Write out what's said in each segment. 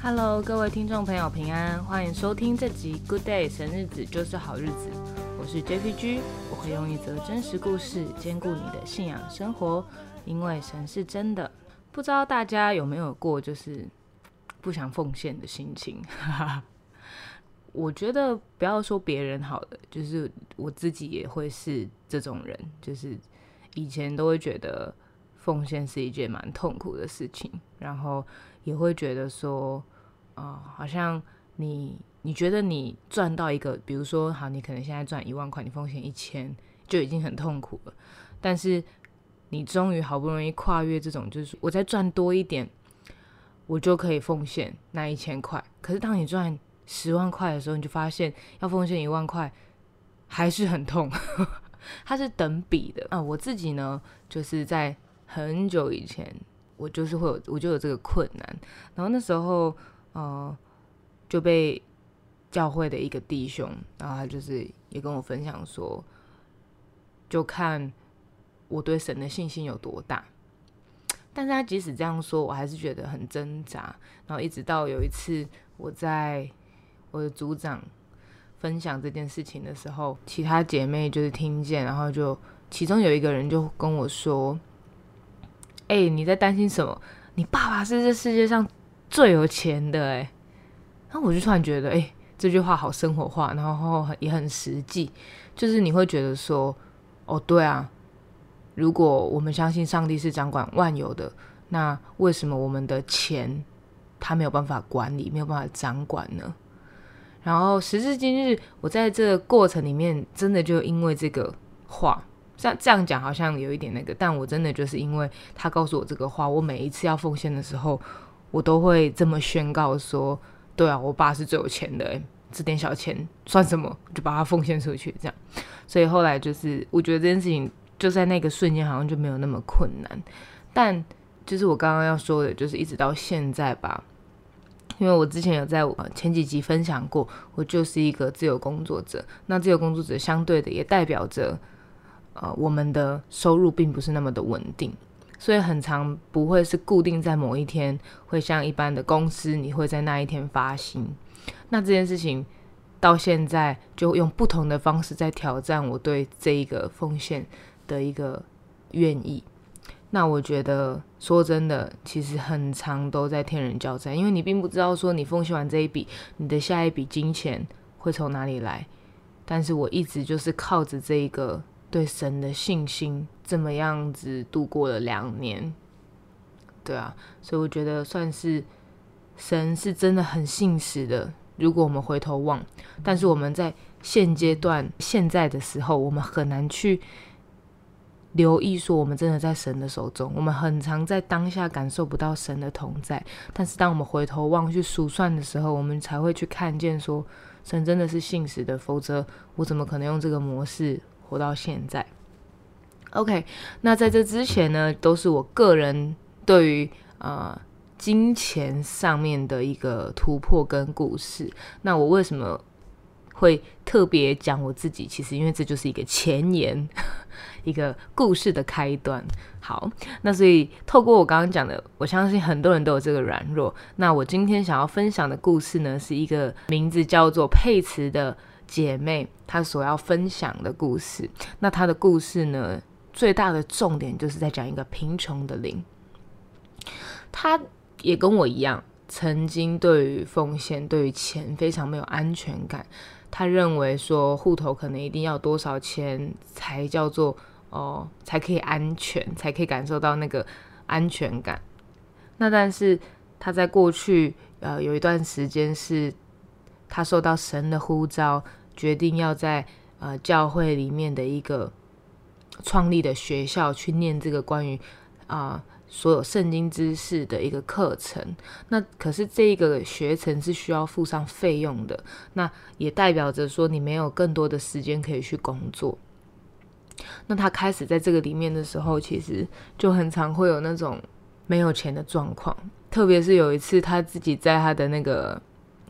Hello，各位听众朋友，平安，欢迎收听这集 Good Day，神日子就是好日子。我是 JPG，我会用一则真实故事兼顾你的信仰生活，因为神是真的。不知道大家有没有过就是不想奉献的心情？我觉得不要说别人好了，就是我自己也会是这种人，就是以前都会觉得奉献是一件蛮痛苦的事情，然后也会觉得说，啊、好像你你觉得你赚到一个，比如说好，你可能现在赚一万块，你奉献一千就已经很痛苦了，但是你终于好不容易跨越这种，就是我再赚多一点，我就可以奉献那一千块。可是当你赚十万块的时候，你就发现要奉献一万块还是很痛，它是等比的啊。我自己呢，就是在很久以前，我就是会有我就有这个困难，然后那时候呃就被教会的一个弟兄，然后他就是也跟我分享说，就看我对神的信心有多大。但是他即使这样说，我还是觉得很挣扎。然后一直到有一次我在我的组长分享这件事情的时候，其他姐妹就是听见，然后就其中有一个人就跟我说：“哎、你在担心什么？你爸爸是这世界上最有钱的哎。”然后我就突然觉得，哎、这句话好生活化，然后也很实际，就是你会觉得说，哦，对啊，如果我们相信上帝是掌管万有的，那为什么我们的钱他没有办法管理，没有办法掌管呢？然后时至今日，我在这个过程里面，真的就因为这个话，这样这样讲好像有一点那个，但我真的就是因为他告诉我这个话，我每一次要奉献的时候，我都会这么宣告说：对啊，我爸是最有钱的、欸，这点小钱算什么？就把它奉献出去，这样。所以后来就是，我觉得这件事情就在那个瞬间好像就没有那么困难，但就是我刚刚要说的，就是一直到现在吧。因为我之前有在前几集分享过，我就是一个自由工作者。那自由工作者相对的也代表着，呃，我们的收入并不是那么的稳定，所以很常不会是固定在某一天，会像一般的公司，你会在那一天发薪。那这件事情到现在就用不同的方式在挑战我对这一个奉献的一个愿意。那我觉得说真的，其实很长都在天人交战，因为你并不知道说你奉献完这一笔，你的下一笔金钱会从哪里来。但是我一直就是靠着这一个对神的信心，这么样子度过了两年。对啊，所以我觉得算是神是真的很信实的。如果我们回头望，但是我们在现阶段现在的时候，我们很难去留意说我们真的在神的手中。我们很常在当下感受不到神的同在，但是当我们回头望去数算的时候，我们才会去看见说神真的是信实的，否则我怎么可能用这个模式活到现在？OK，那在这之前呢，都是我个人对于呃金钱上面的一个突破跟故事。那我为什么会特别讲我自己？其实因为这就是一个前言，一个故事的开端。好，那所以透过我刚刚讲的，我相信很多人都有这个软弱。那我今天想要分享的故事呢，是一个名字叫做佩慈的姐妹她所要分享的故事。那她的故事呢，最大的重点就是在讲一个贫穷的灵。她也跟我一样，曾经对于奉献、对于钱非常没有安全感。他认为说户头可能一定要多少钱才叫做哦，才可以安全，才可以感受到那个安全感。那但是他在过去呃有一段时间是，他受到神的呼召，决定要在呃教会里面的一个创立的学校去念这个关于啊。所有圣经知识的一个课程，那可是这个学程是需要付上费用的，那也代表着说你没有更多的时间可以去工作。那他开始在这个里面的时候，其实就很常会有那种没有钱的状况，特别是有一次他自己在他的那个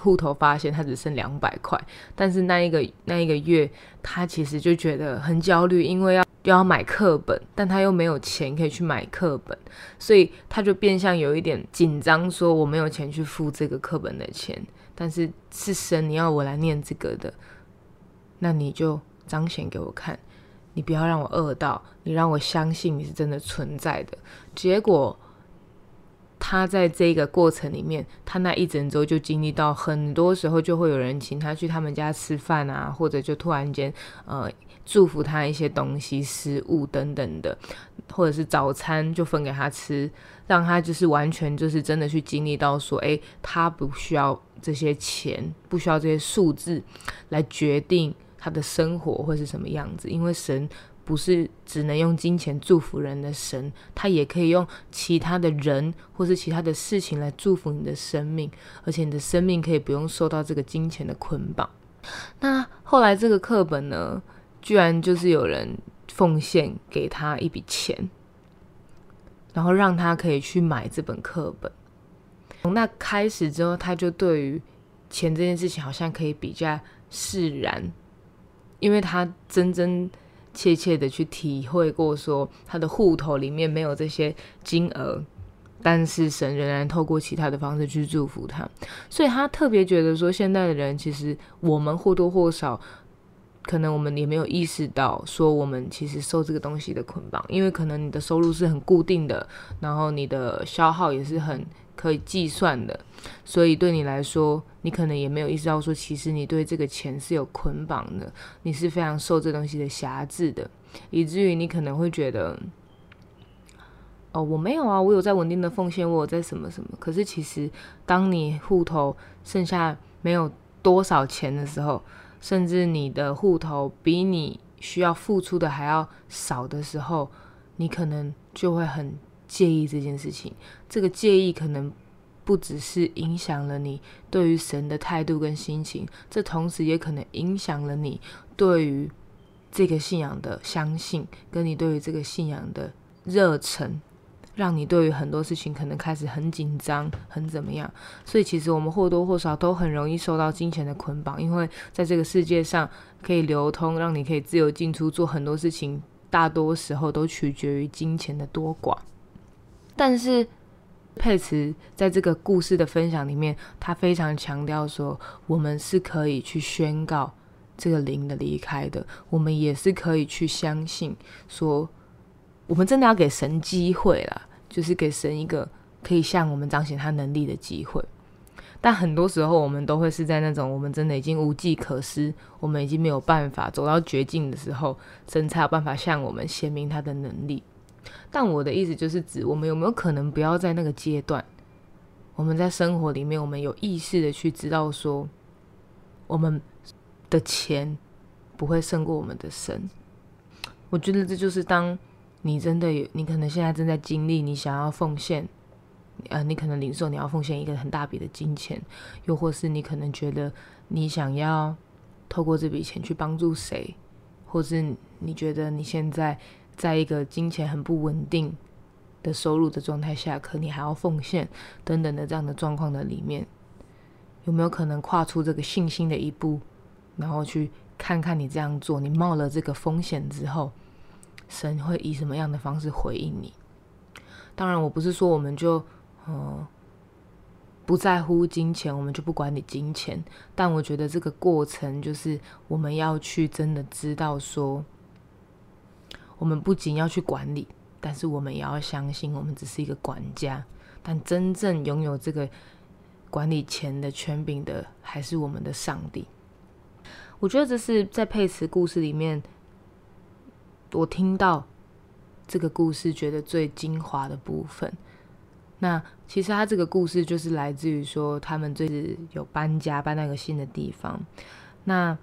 户头发现他只剩两百块，但是那一个那一个月他其实就觉得很焦虑，因为要又要买课本，但他又没有钱可以去买课本，所以他就变相有一点紧张，说我没有钱去付这个课本的钱，但是是神你要我来念这个的，那你就彰显给我看，你不要让我饿到，你让我相信你是真的存在的。结果。他在这个过程里面，他那一整周就经历到，很多时候就会有人请他去他们家吃饭啊，或者就突然间呃祝福他一些东西、食物等等的，或者是早餐就分给他吃，让他就是完全就是真的去经历到说，诶，他不需要这些钱，不需要这些数字来决定他的生活会是什么样子，因为神。不是只能用金钱祝福人的神，他也可以用其他的人或是其他的事情来祝福你的生命，而且你的生命可以不用受到这个金钱的捆绑。那后来这个课本呢，居然就是有人奉献给他一笔钱，然后让他可以去买这本课本。从那开始之后，他就对于钱这件事情好像可以比较释然，因为他真真。切切的去体会过，说他的户头里面没有这些金额，但是神仍然透过其他的方式去祝福他，所以他特别觉得说，现在的人其实我们或多或少，可能我们也没有意识到，说我们其实受这个东西的捆绑，因为可能你的收入是很固定的，然后你的消耗也是很。可以计算的，所以对你来说，你可能也没有意识到说，其实你对这个钱是有捆绑的，你是非常受这东西的辖制的，以至于你可能会觉得，哦，我没有啊，我有在稳定的奉献，我有在什么什么。可是其实，当你户头剩下没有多少钱的时候，甚至你的户头比你需要付出的还要少的时候，你可能就会很。介意这件事情，这个介意可能不只是影响了你对于神的态度跟心情，这同时也可能影响了你对于这个信仰的相信，跟你对于这个信仰的热忱，让你对于很多事情可能开始很紧张，很怎么样。所以其实我们或多或少都很容易受到金钱的捆绑，因为在这个世界上可以流通，让你可以自由进出，做很多事情，大多时候都取决于金钱的多寡。但是佩慈在这个故事的分享里面，他非常强调说，我们是可以去宣告这个灵的离开的，我们也是可以去相信说，我们真的要给神机会了，就是给神一个可以向我们彰显他能力的机会。但很多时候，我们都会是在那种我们真的已经无计可施，我们已经没有办法走到绝境的时候，神才有办法向我们显明他的能力。但我的意思就是指，我们有没有可能不要在那个阶段，我们在生活里面，我们有意识的去知道说，我们的钱不会胜过我们的神。我觉得这就是当你真的有，你可能现在正在经历，你想要奉献，呃，你可能领受你要奉献一个很大笔的金钱，又或是你可能觉得你想要透过这笔钱去帮助谁，或是你觉得你现在。在一个金钱很不稳定的收入的状态下，可你还要奉献等等的这样的状况的里面，有没有可能跨出这个信心的一步，然后去看看你这样做，你冒了这个风险之后，神会以什么样的方式回应你？当然，我不是说我们就呃不在乎金钱，我们就不管你金钱，但我觉得这个过程就是我们要去真的知道说。我们不仅要去管理，但是我们也要相信，我们只是一个管家。但真正拥有这个管理钱的权柄的，还是我们的上帝。我觉得这是在佩慈故事里面，我听到这个故事觉得最精华的部分。那其实他这个故事就是来自于说，他们最是有搬家，搬到一个新的地方。那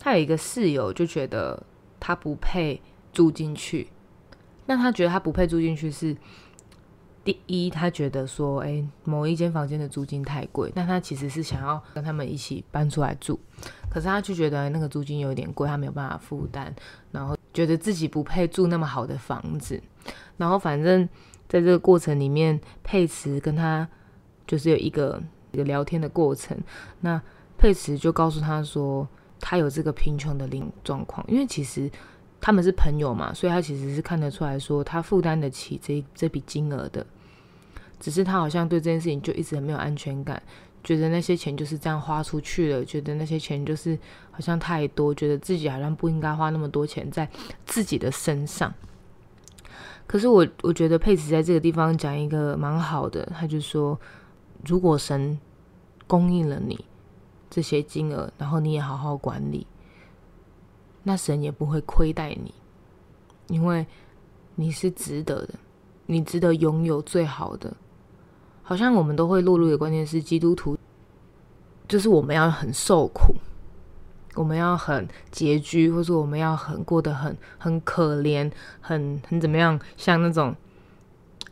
他有一个室友就觉得他不配。住进去，那他觉得他不配住进去是第一，他觉得说，哎，某一间房间的租金太贵，但他其实是想要跟他们一起搬出来住，可是他就觉得那个租金有点贵，他没有办法负担，然后觉得自己不配住那么好的房子，然后反正在这个过程里面，佩慈跟他就是有一个一个聊天的过程，那佩慈就告诉他说，他有这个贫穷的零状况，因为其实。他们是朋友嘛，所以他其实是看得出来说他负担得起这这笔金额的，只是他好像对这件事情就一直很没有安全感，觉得那些钱就是这样花出去了，觉得那些钱就是好像太多，觉得自己好像不应该花那么多钱在自己的身上。可是我我觉得佩慈在这个地方讲一个蛮好的，他就说，如果神供应了你这些金额，然后你也好好管理。那神也不会亏待你，因为你是值得的，你值得拥有最好的。好像我们都会落入的观念是，基督徒就是我们要很受苦，我们要很拮据，或者我们要很过得很很可怜，很很怎么样，像那种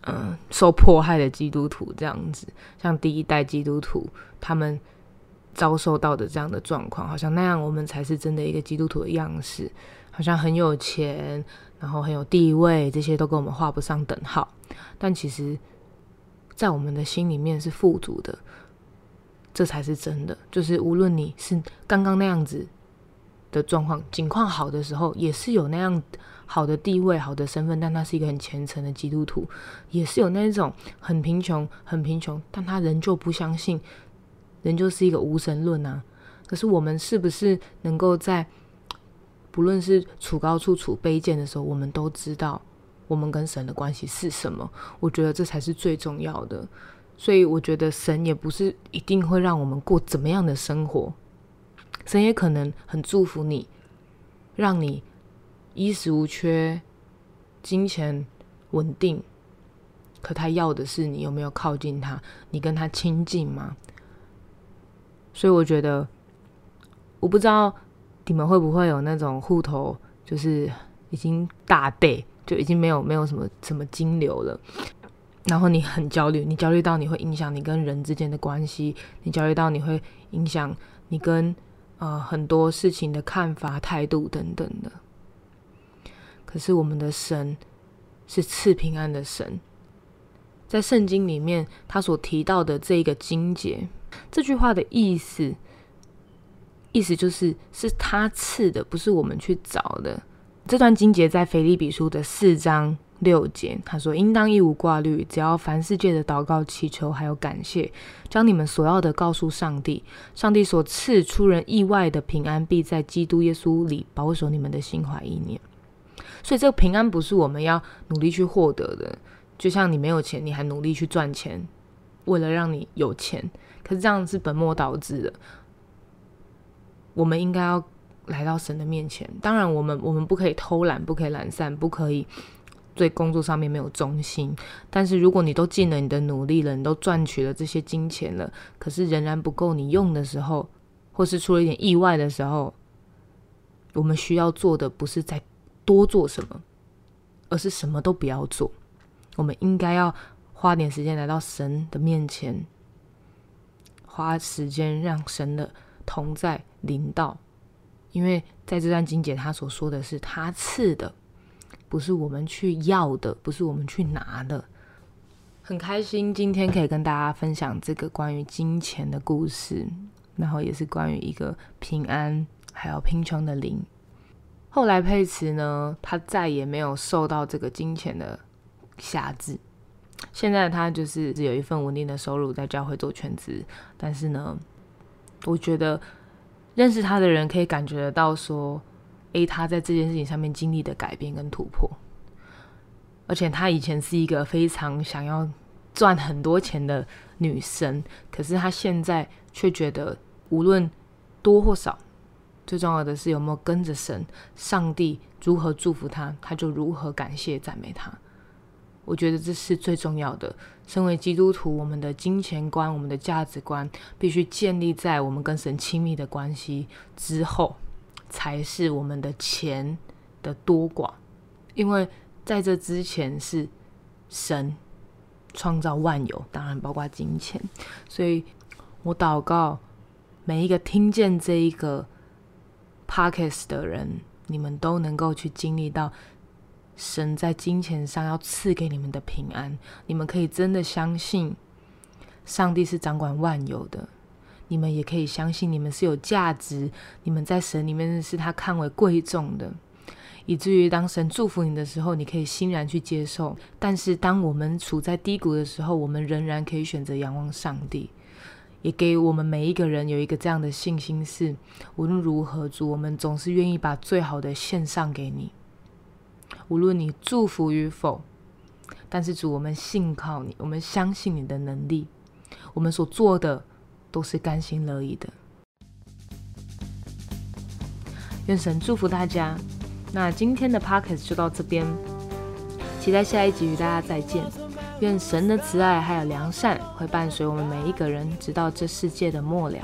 嗯受迫害的基督徒这样子，像第一代基督徒他们。遭受到的这样的状况，好像那样我们才是真的一个基督徒的样式，好像很有钱，然后很有地位，这些都跟我们画不上等号。但其实，在我们的心里面是富足的，这才是真的。就是无论你是刚刚那样子的状况，境况好的时候，也是有那样好的地位、好的身份，但他是一个很虔诚的基督徒；也是有那种很贫穷、很贫穷，但他仍旧不相信。人就是一个无神论啊，可是我们是不是能够在不论是处高处处卑贱的时候，我们都知道我们跟神的关系是什么？我觉得这才是最重要的。所以我觉得神也不是一定会让我们过怎么样的生活，神也可能很祝福你，让你衣食无缺，金钱稳定。可他要的是你有没有靠近他，你跟他亲近吗？所以我觉得，我不知道你们会不会有那种户头，就是已经大倍，就已经没有没有什么什么金流了，然后你很焦虑，你焦虑到你会影响你跟人之间的关系，你焦虑到你会影响你跟呃很多事情的看法、态度等等的。可是我们的神是赐平安的神，在圣经里面他所提到的这一个经节。这句话的意思，意思就是是他赐的，不是我们去找的。这段经节在腓利比书的四章六节，他说：“应当一无挂虑，只要凡世界的祷告、祈求还有感谢，将你们所要的告诉上帝。上帝所赐出人意外的平安，必在基督耶稣里保守你们的心怀意念。所以，这个平安不是我们要努力去获得的。就像你没有钱，你还努力去赚钱，为了让你有钱。”可是这样是本末倒置的。我们应该要来到神的面前。当然，我们我们不可以偷懒，不可以懒散，不可以对工作上面没有忠心。但是，如果你都尽了你的努力了，你都赚取了这些金钱了，可是仍然不够你用的时候，或是出了一点意外的时候，我们需要做的不是再多做什么，而是什么都不要做。我们应该要花点时间来到神的面前。花时间让神的同在临到，因为在这段经节，他所说的是他赐的，不是我们去要的，不是我们去拿的。很开心今天可以跟大家分享这个关于金钱的故事，然后也是关于一个平安还有贫穷的灵。后来佩慈呢，他再也没有受到这个金钱的辖制。现在他就是只有一份稳定的收入，在教会做全职。但是呢，我觉得认识他的人可以感觉得到，说，诶，他在这件事情上面经历的改变跟突破。而且他以前是一个非常想要赚很多钱的女生，可是他现在却觉得，无论多或少，最重要的是有没有跟着神，上帝如何祝福他，他就如何感谢赞美他。我觉得这是最重要的。身为基督徒，我们的金钱观、我们的价值观，必须建立在我们跟神亲密的关系之后，才是我们的钱的多寡。因为在这之前是神创造万有，当然包括金钱。所以我祷告每一个听见这一个 podcast 的人，你们都能够去经历到。神在金钱上要赐给你们的平安，你们可以真的相信上帝是掌管万有的。你们也可以相信你们是有价值，你们在神里面是他看为贵重的。以至于当神祝福你的时候，你可以欣然去接受。但是当我们处在低谷的时候，我们仍然可以选择仰望上帝，也给我们每一个人有一个这样的信心：是无论如何，主，我们总是愿意把最好的献上给你，无论你祝福与否。但是主，我们信靠你，我们相信你的能力，我们所做的都是甘心乐意的。愿神祝福大家。那今天的 p o c k e t 就到这边，期待下一集与大家再见。愿神的慈爱还有良善会伴随我们每一个人，直到这世界的末了。